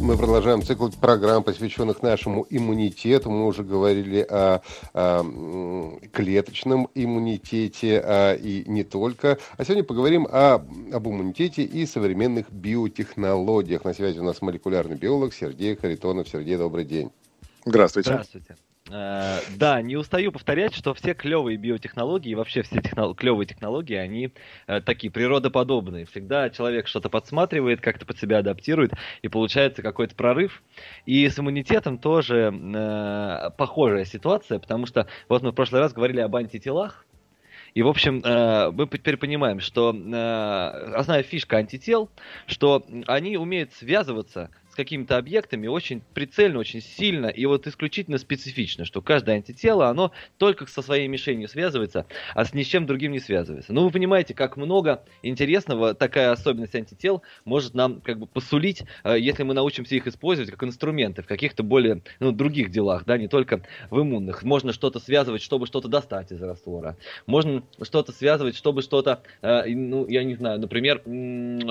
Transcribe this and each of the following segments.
Мы продолжаем цикл программ, посвященных нашему иммунитету. Мы уже говорили о, о клеточном иммунитете а, и не только. А сегодня поговорим о, об иммунитете и современных биотехнологиях. На связи у нас молекулярный биолог Сергей Харитонов. Сергей, добрый день. Здравствуйте. Здравствуйте. Э, да, не устаю повторять, что все клевые биотехнологии, вообще все технол- клевые технологии, они э, такие природоподобные. Всегда человек что-то подсматривает, как-то под себя адаптирует, и получается какой-то прорыв. И с иммунитетом тоже э, похожая ситуация, потому что вот мы в прошлый раз говорили об антителах, и, в общем, э, мы теперь понимаем, что э, основная фишка антител, что они умеют связываться какими-то объектами очень прицельно, очень сильно и вот исключительно специфично, что каждое антитело, оно только со своей мишенью связывается, а с ни с чем другим не связывается. Ну, вы понимаете, как много интересного такая особенность антител может нам как бы посулить, э, если мы научимся их использовать как инструменты в каких-то более, ну, других делах, да, не только в иммунных. Можно что-то связывать, чтобы что-то достать из раствора. Можно что-то связывать, чтобы что-то, э, ну, я не знаю, например,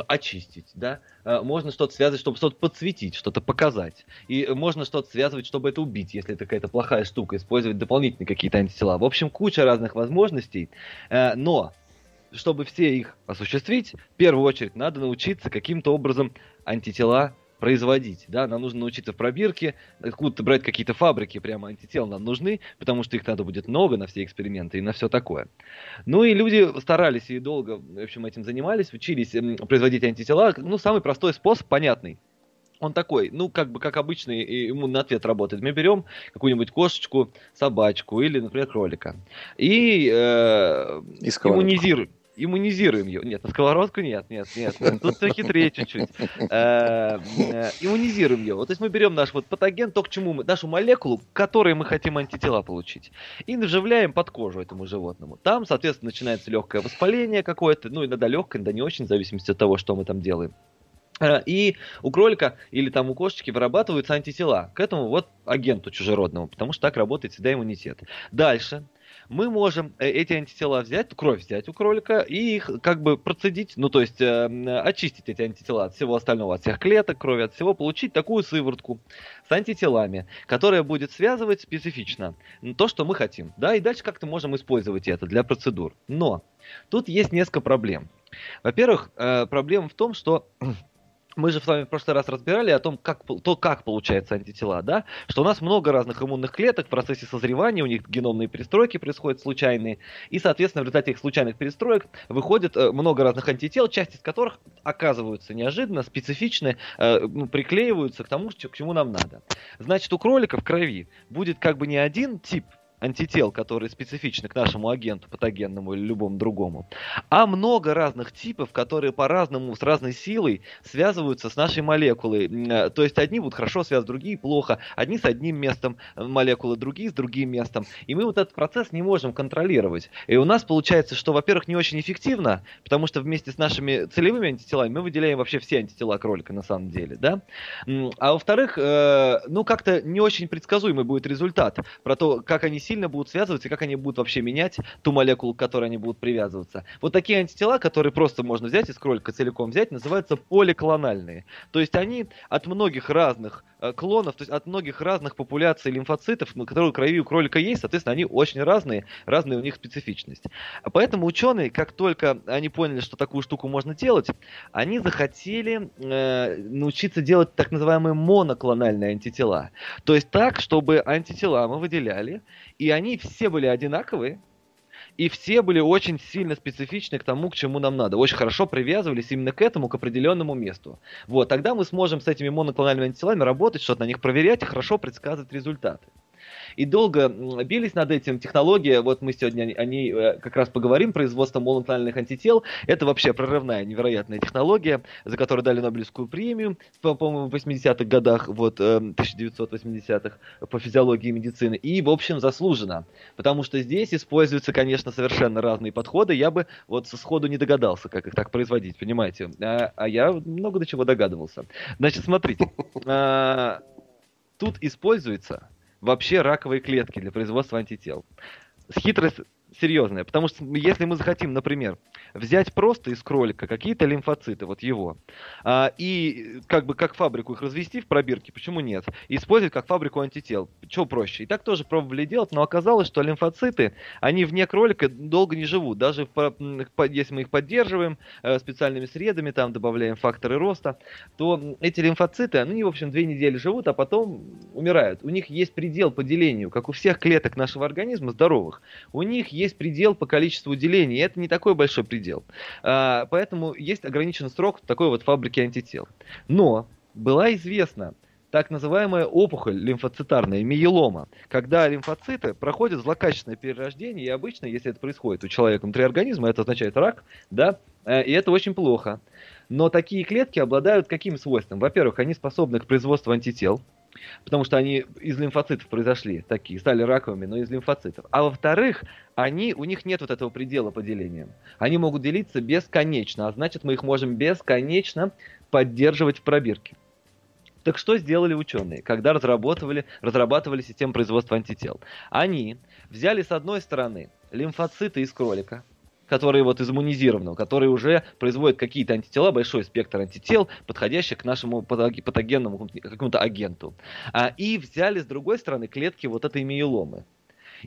очистить, да. Э, можно что-то связывать, чтобы что-то подсветить осветить, что-то показать. И можно что-то связывать, чтобы это убить, если это какая-то плохая штука, использовать дополнительные какие-то антитела. В общем, куча разных возможностей. Э, но чтобы все их осуществить, в первую очередь надо научиться каким-то образом антитела производить, да, нам нужно научиться в пробирке, откуда-то брать какие-то фабрики, прямо антител нам нужны, потому что их надо будет много на все эксперименты и на все такое. Ну и люди старались и долго, в общем, этим занимались, учились производить антитела, ну, самый простой способ, понятный, он такой, ну, как бы, как обычный иммунный ответ работает. Мы берем какую-нибудь кошечку, собачку или, например, кролика. И, э, и иммунизируем. Иммунизируем ее. Нет, на сковородку нет, нет, нет. Тут все хитрее чуть-чуть. Э, э, иммунизируем ее. Вот, то есть мы берем наш вот патоген, то, к чему мы, нашу молекулу, к которой мы хотим антитела получить, и вживляем под кожу этому животному. Там, соответственно, начинается легкое воспаление какое-то, ну, иногда легкое, иногда не очень, в зависимости от того, что мы там делаем. Э, и у кролика или там у кошечки вырабатываются антитела к этому вот агенту чужеродному, потому что так работает всегда иммунитет. Дальше мы можем э, эти антитела взять, кровь взять у кролика и их как бы процедить, ну то есть э, очистить эти антитела от всего остального, от всех клеток крови, от всего, получить такую сыворотку с антителами, которая будет связывать специфично то, что мы хотим. Да, и дальше как-то можем использовать это для процедур. Но тут есть несколько проблем. Во-первых, э, проблема в том, что мы же с вами в прошлый раз разбирали о том, как, то, как получаются антитела, да? Что у нас много разных иммунных клеток в процессе созревания, у них геномные перестройки происходят случайные, и, соответственно, в результате этих случайных перестроек выходит э, много разных антител, часть из которых оказываются неожиданно специфичны, э, ну, приклеиваются к тому, к чему нам надо. Значит, у кролика в крови будет как бы не один тип антител, которые специфичны к нашему агенту патогенному или любому другому, а много разных типов, которые по-разному, с разной силой связываются с нашей молекулой. Э, то есть одни будут хорошо связаны, другие плохо, одни с одним местом молекулы, другие с другим местом. И мы вот этот процесс не можем контролировать. И у нас получается, что, во-первых, не очень эффективно, потому что вместе с нашими целевыми антителами мы выделяем вообще все антитела кролика на самом деле, да? А во-вторых, э, ну как-то не очень предсказуемый будет результат про то, как они сильно будут связываться и как они будут вообще менять ту молекулу, к которой они будут привязываться. Вот такие антитела, которые просто можно взять из кролика целиком взять, называются поликлональные. То есть они от многих разных э, клонов, то есть от многих разных популяций лимфоцитов, которые в крови у кролика есть, соответственно, они очень разные, разные у них специфичность. Поэтому ученые, как только они поняли, что такую штуку можно делать, они захотели э, научиться делать так называемые моноклональные антитела. То есть так, чтобы антитела мы выделяли, и они все были одинаковые, и все были очень сильно специфичны к тому, к чему нам надо. Очень хорошо привязывались именно к этому, к определенному месту. Вот, тогда мы сможем с этими моноклональными антителами работать, что-то на них проверять и хорошо предсказывать результаты. И долго бились над этим. Технология, вот мы сегодня о ней э, как раз поговорим, производство моноклональных антител. Это вообще прорывная, невероятная технология, за которую дали Нобелевскую премию, по-моему, в 80-х годах, вот, 1980-х, э, по физиологии медицины. И, в общем, заслуженно. Потому что здесь используются, конечно, совершенно разные подходы. Я бы вот сходу не догадался, как их так производить, понимаете? А, а я много до чего догадывался. Значит, смотрите. А, тут используется вообще раковые клетки для производства антител. Хитрость серьезная, потому что если мы захотим, например, взять просто из кролика какие-то лимфоциты, вот его, а, и как бы как фабрику их развести в пробирке, почему нет? Использовать как фабрику антител. Что проще? И так тоже пробовали делать, но оказалось, что лимфоциты, они вне кролика долго не живут. Даже в, если мы их поддерживаем э, специальными средами, там добавляем факторы роста, то эти лимфоциты, они, в общем, две недели живут, а потом умирают. У них есть предел по делению, как у всех клеток нашего организма здоровых. У них есть предел по количеству делений, и это не такой большой предел предел. А, поэтому есть ограниченный срок такой вот фабрики антител. Но была известна так называемая опухоль лимфоцитарная, миелома, когда лимфоциты проходят злокачественное перерождение, и обычно, если это происходит у человека внутри организма, это означает рак, да, э, и это очень плохо. Но такие клетки обладают каким свойством? Во-первых, они способны к производству антител, потому что они из лимфоцитов произошли, такие, стали раковыми, но из лимфоцитов. А во-вторых, они, у них нет вот этого предела по делениям. Они могут делиться бесконечно, а значит мы их можем бесконечно поддерживать в пробирке. Так что сделали ученые, когда разрабатывали, разрабатывали систему производства антител? Они взяли с одной стороны лимфоциты из кролика, которые вот из иммунизированного, которые уже производят какие-то антитела, большой спектр антител, подходящих к нашему патогенному какому-то агенту. А, и взяли с другой стороны клетки вот этой миеломы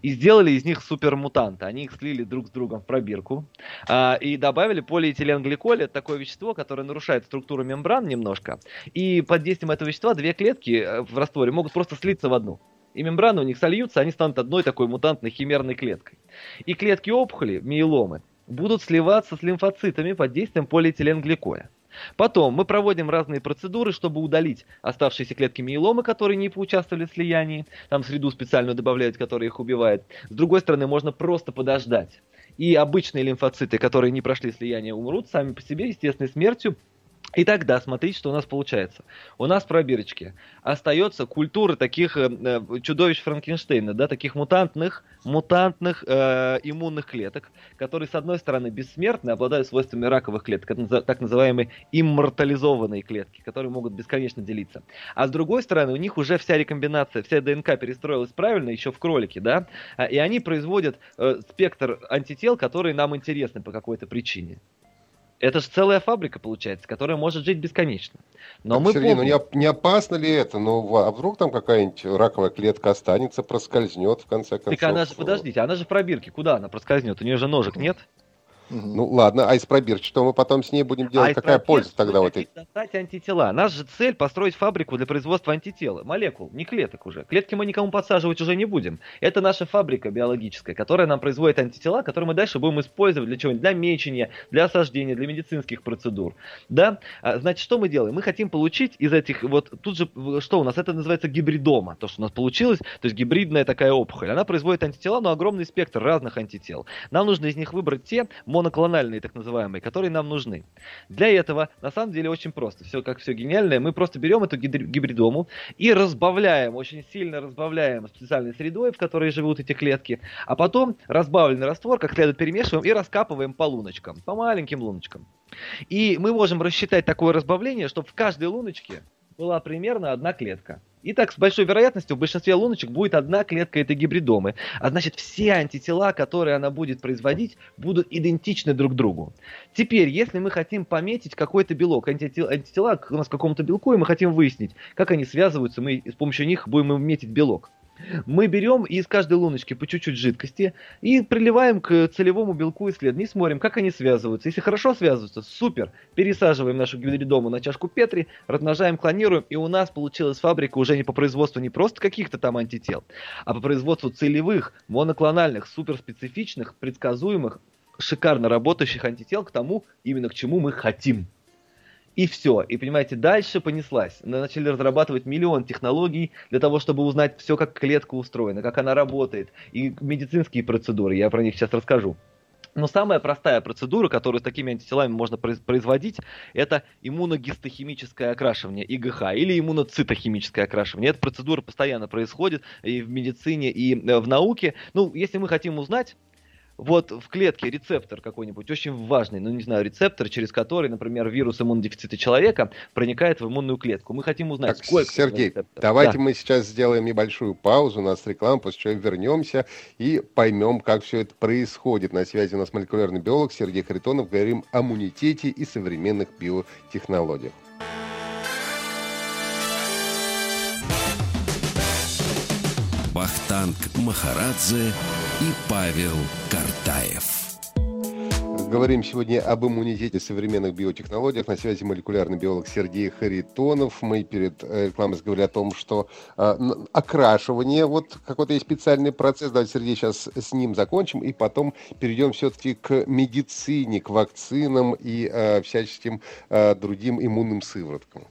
и сделали из них супермутанты. Они их слили друг с другом в пробирку а, и добавили полиэтиленгликоль. Это такое вещество, которое нарушает структуру мембран немножко. И под действием этого вещества две клетки э, в растворе могут просто слиться в одну и мембраны у них сольются, они станут одной такой мутантной химерной клеткой. И клетки опухоли, миеломы, будут сливаться с лимфоцитами под действием полиэтиленгликоля. Потом мы проводим разные процедуры, чтобы удалить оставшиеся клетки миеломы, которые не поучаствовали в слиянии. Там среду специальную добавляют, которая их убивает. С другой стороны, можно просто подождать. И обычные лимфоциты, которые не прошли слияние, умрут сами по себе естественной смертью, и тогда смотрите, что у нас получается. У нас в пробирочке остается культура таких э, э, чудовищ Франкенштейна, да, таких мутантных, мутантных э, иммунных клеток, которые, с одной стороны, бессмертны, обладают свойствами раковых клеток, так называемые иммортализованные клетки, которые могут бесконечно делиться. А с другой стороны, у них уже вся рекомбинация, вся ДНК перестроилась правильно еще в кролике, да, а, и они производят э, спектр антител, которые нам интересны по какой-то причине. Это же целая фабрика, получается, которая может жить бесконечно. Но так, мы Сергей, помним... ну не, не опасно ли это? Ну, а вдруг там какая-нибудь раковая клетка останется, проскользнет в конце концов? Так она же, подождите, она же в пробирке, куда она проскользнет? У нее же ножек нет? Ну ладно, а из пробирки, что мы потом с ней будем делать? А Какая польза тогда вот этой? Достать антитела. Наша же цель построить фабрику для производства антитела, молекул, не клеток уже. Клетки мы никому подсаживать уже не будем. Это наша фабрика биологическая, которая нам производит антитела, которые мы дальше будем использовать для чего? Для мечения, для осаждения, для медицинских процедур. Да? А, значит, что мы делаем? Мы хотим получить из этих вот тут же что у нас это называется гибридома, то что у нас получилось, то есть гибридная такая опухоль. Она производит антитела, но огромный спектр разных антител. Нам нужно из них выбрать те моноклональные, так называемые, которые нам нужны. Для этого, на самом деле, очень просто. Все как все гениальное. Мы просто берем эту гибридому и разбавляем, очень сильно разбавляем специальной средой, в которой живут эти клетки, а потом разбавленный раствор как следует перемешиваем и раскапываем по луночкам, по маленьким луночкам. И мы можем рассчитать такое разбавление, чтобы в каждой луночке была примерно одна клетка. И так с большой вероятностью в большинстве луночек будет одна клетка этой гибридомы. А значит, все антитела, которые она будет производить, будут идентичны друг другу. Теперь, если мы хотим пометить какой-то белок, антитела, антитела у нас к какому-то белку, и мы хотим выяснить, как они связываются, мы с помощью них будем метить белок. Мы берем из каждой луночки по чуть-чуть жидкости и приливаем к целевому белку исследований, смотрим, как они связываются. Если хорошо связываются, супер, пересаживаем нашу гибридому на чашку Петри, размножаем, клонируем, и у нас получилась фабрика уже не по производству не просто каких-то там антител, а по производству целевых, моноклональных, суперспецифичных, предсказуемых, шикарно работающих антител к тому, именно к чему мы хотим. И все. И понимаете, дальше понеслась. Начали разрабатывать миллион технологий для того, чтобы узнать все, как клетка устроена, как она работает. И медицинские процедуры, я про них сейчас расскажу. Но самая простая процедура, которую с такими антителами можно производить, это иммуногистохимическое окрашивание, ИГХ, или иммуноцитохимическое окрашивание. Эта процедура постоянно происходит и в медицине, и э, в науке. Ну, если мы хотим узнать, вот в клетке рецептор какой-нибудь очень важный, ну не знаю, рецептор, через который, например, вирус иммунодефицита человека проникает в иммунную клетку. Мы хотим узнать, так, сколько Сергей, давайте да. мы сейчас сделаем небольшую паузу, у нас реклама, после чего вернемся и поймем, как все это происходит. На связи у нас молекулярный биолог Сергей Харитонов. Говорим о иммунитете и современных биотехнологиях. Вахтанг Махарадзе и Павел Картаев. Говорим сегодня об иммунитете современных биотехнологиях. На связи молекулярный биолог Сергей Харитонов. Мы перед э, рекламой говорили о том, что э, окрашивание, вот какой-то есть специальный процесс. Давайте, Сергей, сейчас с ним закончим, и потом перейдем все-таки к медицине, к вакцинам и э, всяческим э, другим иммунным сывороткам.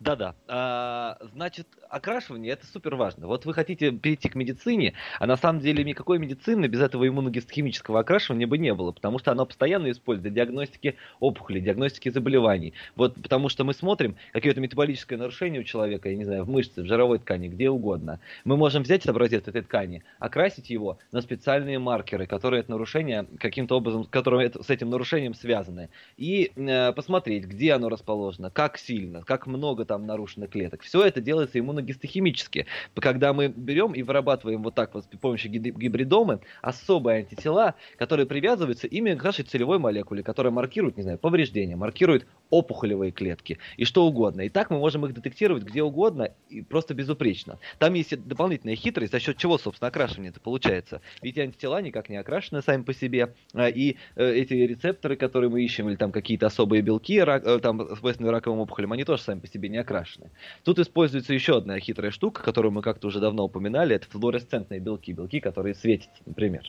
Да-да. А, значит, окрашивание это супер важно. Вот вы хотите перейти к медицине, а на самом деле никакой медицины без этого иммуногистохимического окрашивания бы не было, потому что оно постоянно используется для диагностики опухолей, диагностики заболеваний. Вот потому что мы смотрим какое-то метаболическое нарушение у человека, я не знаю, в мышце, в жировой ткани, где угодно. Мы можем взять образец этой ткани, окрасить его на специальные маркеры, которые это нарушение каким-то образом, которые с этим нарушением связаны, и э, посмотреть, где оно расположено, как сильно, как много там нарушено клеток. Все это делается иммуногистохимически иммуногистохимически. Когда мы берем и вырабатываем вот так вот с помощью гибридомы особые антитела, которые привязываются именно к нашей целевой молекуле, которая маркирует, не знаю, повреждения, маркирует опухолевые клетки и что угодно. И так мы можем их детектировать где угодно и просто безупречно. Там есть дополнительная хитрость, за счет чего, собственно, окрашивание это получается. Ведь антитела никак не окрашены сами по себе, а, и э, эти рецепторы, которые мы ищем, или там какие-то особые белки, э, там свойственные раковым опухолям, они тоже сами по себе не окрашены. Тут используется еще одна одна хитрая штука, которую мы как-то уже давно упоминали, это флуоресцентные белки, белки, которые светятся, например.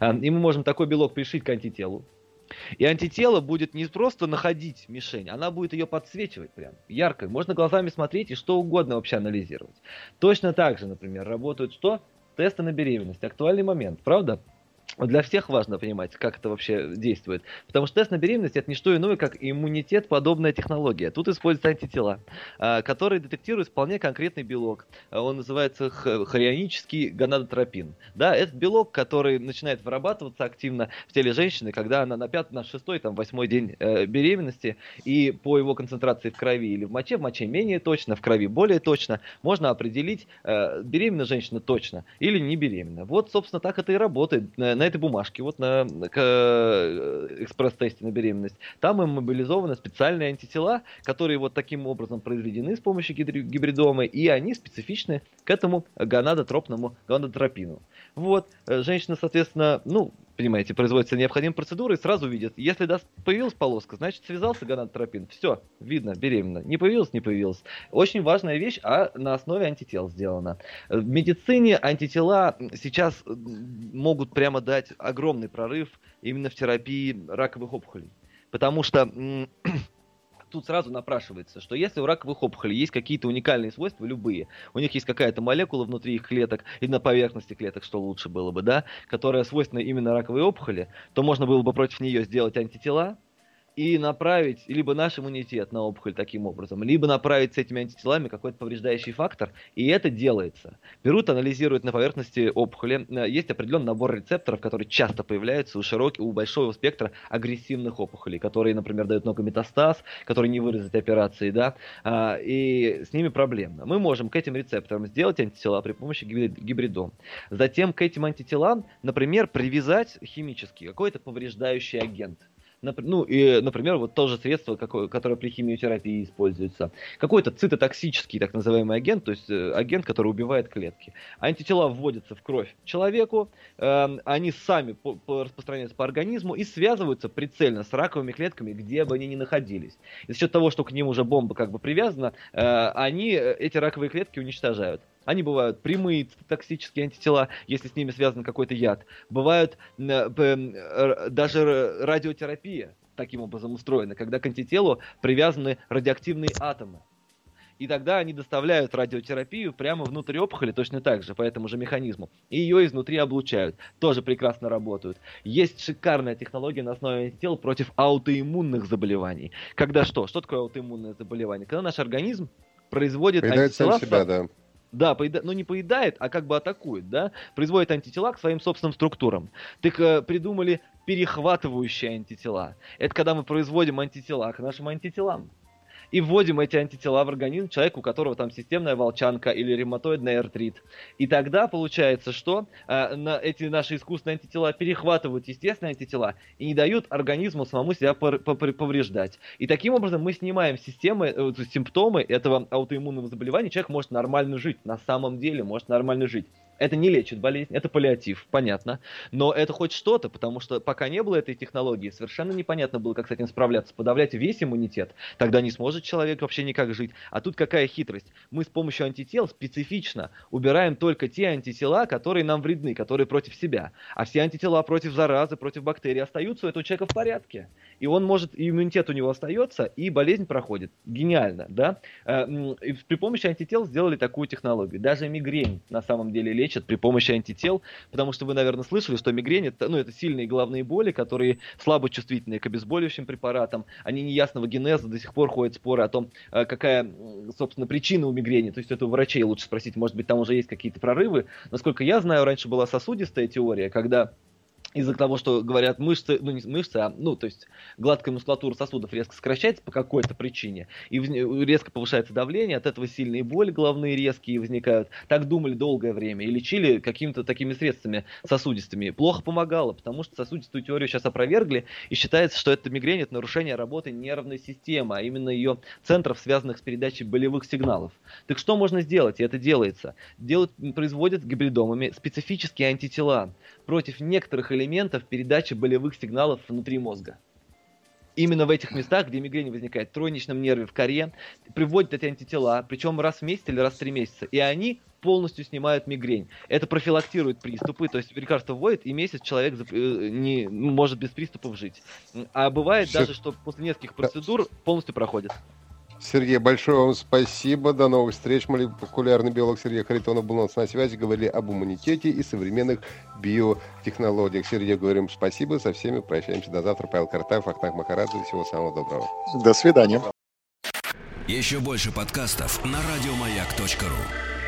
А, и мы можем такой белок пришить к антителу, и антитело будет не просто находить мишень, она будет ее подсвечивать прям ярко. Можно глазами смотреть и что угодно вообще анализировать. Точно так же, например, работают что? Тесты на беременность. Актуальный момент, правда? Для всех важно понимать, как это вообще действует. Потому что тест на беременность это не что иное, как иммунитет подобная технология. Тут используются антитела, а, которые детектируют вполне конкретный белок. А, он называется хорионический гонадотропин. Да, это белок, который начинает вырабатываться активно в теле женщины, когда она на пятый, на шестой, там, восьмой день э, беременности, и по его концентрации в крови или в моче, в моче менее точно, в крови более точно, можно определить, э, беременна женщина точно или не беременна. Вот, собственно, так это и работает на этой бумажке, вот на, э, экспресс-тесте на беременность, там им мобилизованы специальные антитела, которые вот таким образом произведены с помощью гибридомы, и они специфичны к этому гонадотропному гонадотропину. Вот, э, женщина, соответственно, ну, понимаете, производится необходимая процедура и сразу видит, если даст, появилась полоска, значит связался гонадотропин, все, видно, беременна. Не появилась, не появилась. Очень важная вещь, а на основе антител сделана. В медицине антитела сейчас могут прямо дать огромный прорыв именно в терапии раковых опухолей. Потому что тут сразу напрашивается, что если у раковых опухолей есть какие-то уникальные свойства, любые, у них есть какая-то молекула внутри их клеток и на поверхности клеток, что лучше было бы, да, которая свойственна именно раковой опухоли, то можно было бы против нее сделать антитела, и направить либо наш иммунитет на опухоль таким образом, либо направить с этими антителами какой-то повреждающий фактор, и это делается. Берут, анализируют на поверхности опухоли, э, есть определенный набор рецепторов, которые часто появляются у широкого, у большого спектра агрессивных опухолей, которые, например, дают много метастаз, которые не выразят операции, да, а, и с ними проблемно. Мы можем к этим рецепторам сделать антитела при помощи гибридом. Затем к этим антителам, например, привязать химически какой-то повреждающий агент ну, и, например, вот то же средство, какое, которое при химиотерапии используется. Какой-то цитотоксический так называемый агент, то есть э, агент, который убивает клетки. Антитела вводятся в кровь человеку, э, они сами по, по распространяются по организму и связываются прицельно с раковыми клетками, где бы они ни находились. И за счет того, что к ним уже бомба как бы привязана, э, они э, эти раковые клетки уничтожают. Они бывают прямые токсические антитела, если с ними связан какой-то яд. Бывают э, даже радиотерапия, таким образом устроены, когда к антителу привязаны радиоактивные атомы. И тогда они доставляют радиотерапию прямо внутрь опухоли точно так же, по этому же механизму. И ее изнутри облучают. Тоже прекрасно работают. Есть шикарная технология на основе антител против аутоиммунных заболеваний. Когда что? Что такое аутоиммунное заболевание? Когда наш организм производит антитела... Сам себя, да. Да, поеда... ну не поедает, а как бы атакует, да? Производит антитела к своим собственным структурам. Так э, придумали перехватывающие антитела. Это когда мы производим антитела к нашим антителам и вводим эти антитела в организм человека, у которого там системная волчанка или ревматоидный артрит. И тогда получается, что э, на эти наши искусственные антитела перехватывают естественные антитела и не дают организму самому себя повреждать. И таким образом мы снимаем системы, э, симптомы этого аутоиммунного заболевания, человек может нормально жить, на самом деле может нормально жить. Это не лечит болезнь, это паллиатив, понятно. Но это хоть что-то, потому что пока не было этой технологии, совершенно непонятно было, как с этим справляться. Подавлять весь иммунитет, тогда не сможет человек вообще никак жить. А тут какая хитрость? Мы с помощью антител специфично убираем только те антитела, которые нам вредны, которые против себя. А все антитела против заразы, против бактерий остаются у этого человека в порядке. И он может, и иммунитет у него остается, и болезнь проходит. Гениально, да? Э, и при помощи антител сделали такую технологию. Даже мигрень на самом деле лечит лечат при помощи антител, потому что вы, наверное, слышали, что мигрень это, ну, это сильные головные боли, которые слабо чувствительны к обезболивающим препаратам. Они неясного генеза, до сих пор ходят споры о том, э, какая, собственно, причина у мигрени. То есть это у врачей лучше спросить, может быть, там уже есть какие-то прорывы. Насколько я знаю, раньше была сосудистая теория, когда из-за того, что говорят мышцы, ну не мышцы, а ну то есть гладкая мускулатура сосудов резко сокращается по какой-то причине и резко повышается давление, от этого сильные боли головные резкие возникают. Так думали долгое время и лечили какими-то такими средствами сосудистыми. Плохо помогало, потому что сосудистую теорию сейчас опровергли и считается, что это мигрень это нарушение работы нервной системы, а именно ее центров, связанных с передачей болевых сигналов. Так что можно сделать? И это делается. Делают, производят гибридомами специфические антитела против некоторых элементов передачи болевых сигналов внутри мозга. Именно в этих местах, где мигрень возникает, в тройничном нерве, в коре, приводят эти антитела, причем раз в месяц или раз в три месяца. И они полностью снимают мигрень. Это профилактирует приступы, то есть лекарство вводит, и месяц человек э, не может без приступов жить. А бывает Все. даже, что после нескольких процедур полностью проходит. Сергей, большое вам спасибо. До новых встреч. Молекулярный биолог Сергей Харитонов был у нас на связи. Говорили об иммунитете и современных биотехнологиях. Сергей, говорим спасибо. Со всеми прощаемся до завтра. Павел Картаев, Ахтанг Махарадзе. Всего самого доброго. До свидания. Еще больше подкастов на радиомаяк.ру